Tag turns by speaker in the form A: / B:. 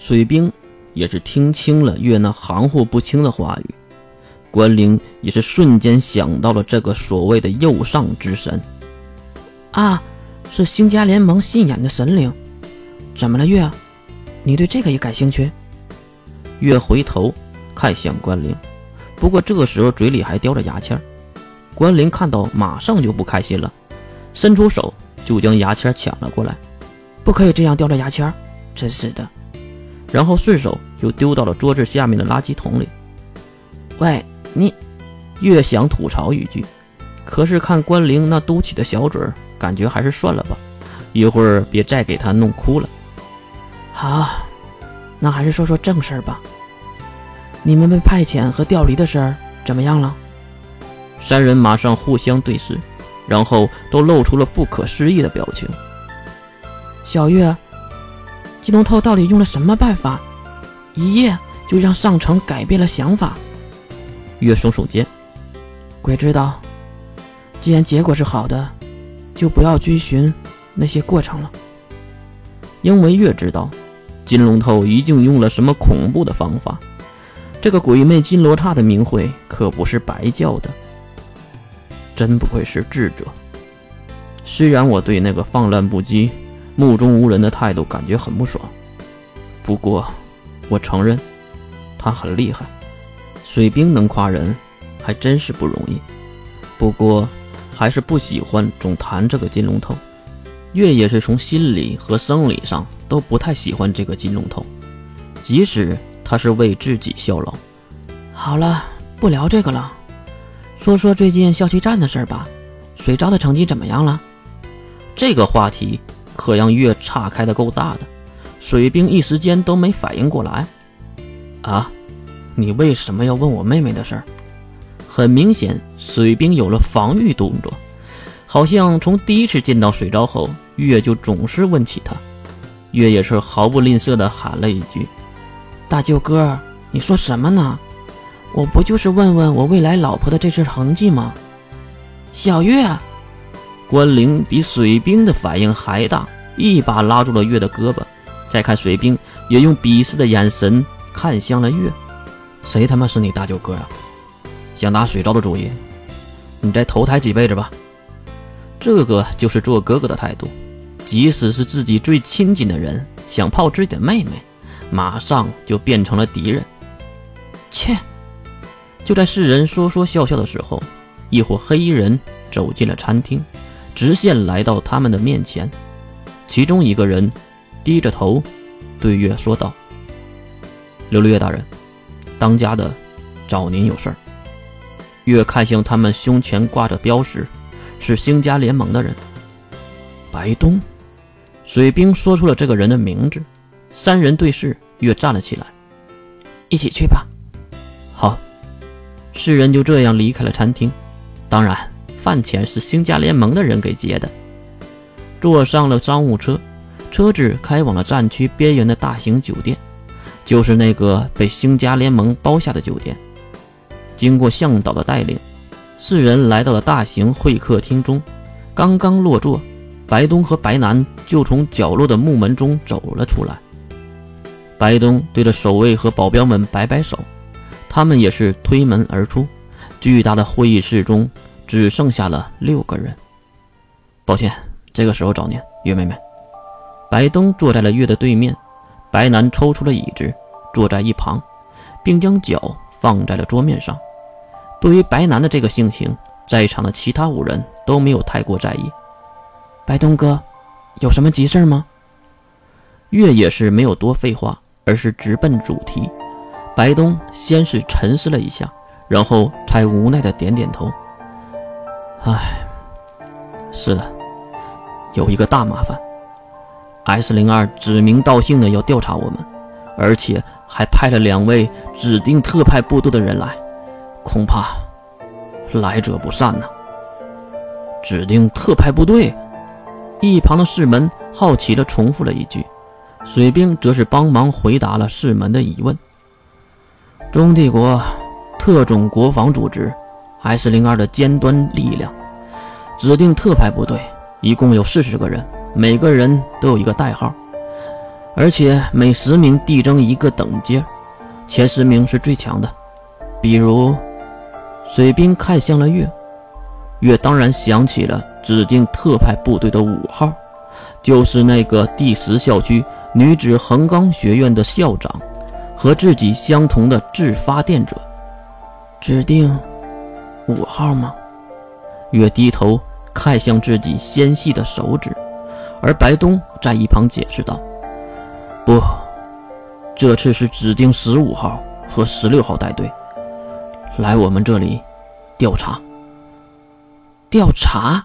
A: 水兵也是听清了月那含糊不清的话语，关灵也是瞬间想到了这个所谓的右上之神。
B: 啊，是星家联盟信仰的神灵。怎么了，月？你对这个也感兴趣？
A: 月回头看向关灵，不过这个时候嘴里还叼着牙签。关灵看到，马上就不开心了，伸出手就将牙签抢了过来。
B: 不可以这样叼着牙签，真是的。
A: 然后顺手就丢到了桌子下面的垃圾桶里。
B: 喂，你，
A: 越想吐槽一句，可是看关灵那嘟起的小嘴儿，感觉还是算了吧，一会儿别再给他弄哭了。
B: 好，那还是说说正事儿吧。你们被派遣和调离的事儿怎么样了？
A: 三人马上互相对视，然后都露出了不可思议的表情。
B: 小月。金龙头到底用了什么办法，一夜就让上层改变了想法？
A: 月耸耸肩，
B: 鬼知道。既然结果是好的，就不要追寻那些过程了。
A: 因为月知道，金龙头一定用了什么恐怖的方法。这个鬼魅金罗刹的名讳可不是白叫的。真不愧是智者。虽然我对那个放浪不羁。目中无人的态度感觉很不爽，不过我承认他很厉害。水兵能夸人，还真是不容易。不过还是不喜欢总谈这个金龙头。月也是从心理和生理上都不太喜欢这个金龙头，即使他是为自己效劳。
B: 好了，不聊这个了，说说最近校区站的事儿吧。水招的成绩怎么样了？
A: 这个话题。可让月岔开的够大的，水兵一时间都没反应过来。啊，你为什么要问我妹妹的事儿？很明显，水兵有了防御动作，好像从第一次见到水昭后，月就总是问起他。月也是毫不吝啬地喊了一句：“
B: 大舅哥，你说什么呢？我不就是问问我未来老婆的这次成绩吗？”小月。
A: 关灵比水兵的反应还大，一把拉住了月的胳膊。再看水兵，也用鄙视的眼神看向了月。谁他妈是你大舅哥呀？想打水招的主意？你再投胎几辈子吧。这个就是做哥哥的态度。即使是自己最亲近的人，想泡自己的妹妹，马上就变成了敌人。
B: 切！
A: 就在世人说说笑笑的时候，一伙黑衣人走进了餐厅。直线来到他们的面前，其中一个人低着头对月说道：“琉璃月大人，当家的找您有事儿。”月看向他们胸前挂着标识，是星家联盟的人。白东，水兵说出了这个人的名字。三人对视，月站了起来：“
B: 一起去吧。”
A: 好，四人就这样离开了餐厅。当然。饭钱是星家联盟的人给结的。坐上了商务车，车子开往了战区边缘的大型酒店，就是那个被星家联盟包下的酒店。经过向导的带领，四人来到了大型会客厅中。刚刚落座，白东和白南就从角落的木门中走了出来。白东对着守卫和保镖们摆摆手，他们也是推门而出。巨大的会议室中。只剩下了六个人。抱歉，这个时候找您，月妹妹。白东坐在了月的对面，白南抽出了椅子，坐在一旁，并将脚放在了桌面上。对于白南的这个性情，在场的其他五人都没有太过在意。
B: 白东哥，有什么急事吗？
A: 月也是没有多废话，而是直奔主题。白东先是沉思了一下，然后才无奈的点点头。唉，是的，有一个大麻烦。S 零二指名道姓的要调查我们，而且还派了两位指定特派部队的人来，恐怕来者不善呐。指定特派部队？一旁的士门好奇的重复了一句，水兵则是帮忙回答了士门的疑问。中帝国特种国防组织。S 零二的尖端力量，指定特派部队，一共有四十个人，每个人都有一个代号，而且每十名递增一个等阶，前十名是最强的。比如，水兵看向了月，月当然想起了指定特派部队的五号，就是那个第十校区女子横纲学院的校长，和自己相同的自发电者。
B: 指定五号吗？
A: 月低头看向自己纤细的手指，而白东在一旁解释道：“不，这次是指定十五号和十六号带队。”来我们这里调查。
B: 调查？